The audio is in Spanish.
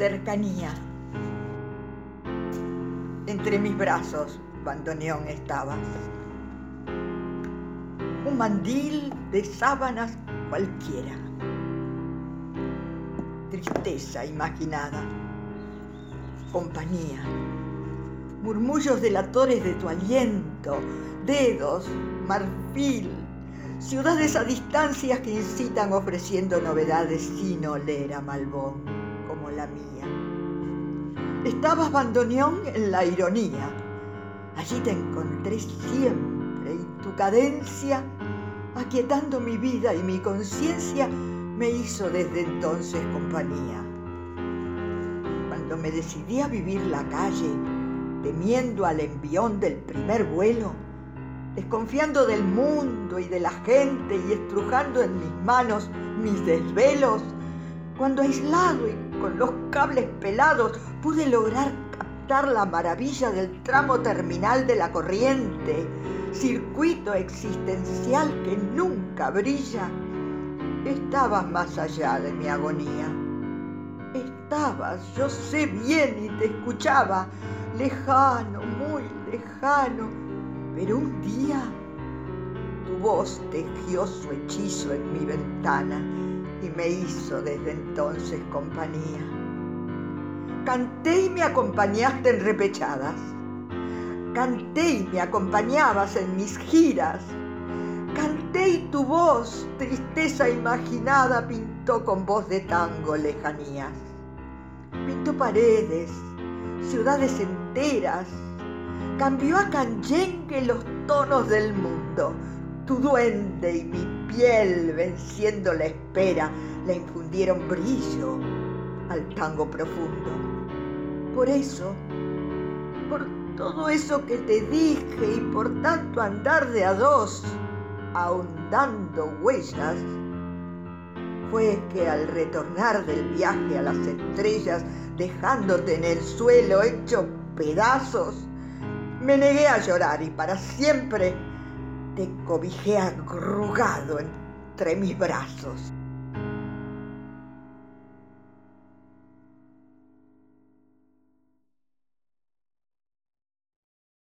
Cercanía. Entre mis brazos, bandoneón estabas. Un mandil de sábanas cualquiera. Tristeza imaginada. Compañía. Murmullos delatores de tu aliento. Dedos, marfil. Ciudades a distancias que incitan ofreciendo novedades sin oler a Malbón la mía. Estabas bandoneón en la ironía. Allí te encontré siempre y tu cadencia, aquietando mi vida y mi conciencia, me hizo desde entonces compañía. Cuando me decidí a vivir la calle, temiendo al envión del primer vuelo, desconfiando del mundo y de la gente y estrujando en mis manos mis desvelos, cuando aislado y con los cables pelados pude lograr captar la maravilla del tramo terminal de la corriente, circuito existencial que nunca brilla, estabas más allá de mi agonía. Estabas, yo sé bien y te escuchaba, lejano, muy lejano, pero un día tu voz tejió su hechizo en mi ventana y me hizo desde entonces compañía. Canté y me acompañaste en repechadas. Canté y me acompañabas en mis giras. Canté y tu voz, tristeza imaginada, pintó con voz de tango lejanías. Pintó paredes, ciudades enteras, cambió a canyengue los tonos del mundo. Tu duende y mi piel, venciendo la espera, le infundieron brillo al tango profundo. Por eso, por todo eso que te dije y por tanto andar de a dos, ahondando huellas, fue que al retornar del viaje a las estrellas, dejándote en el suelo hecho pedazos, me negué a llorar y para siempre te cobijé arrugado entre mis brazos.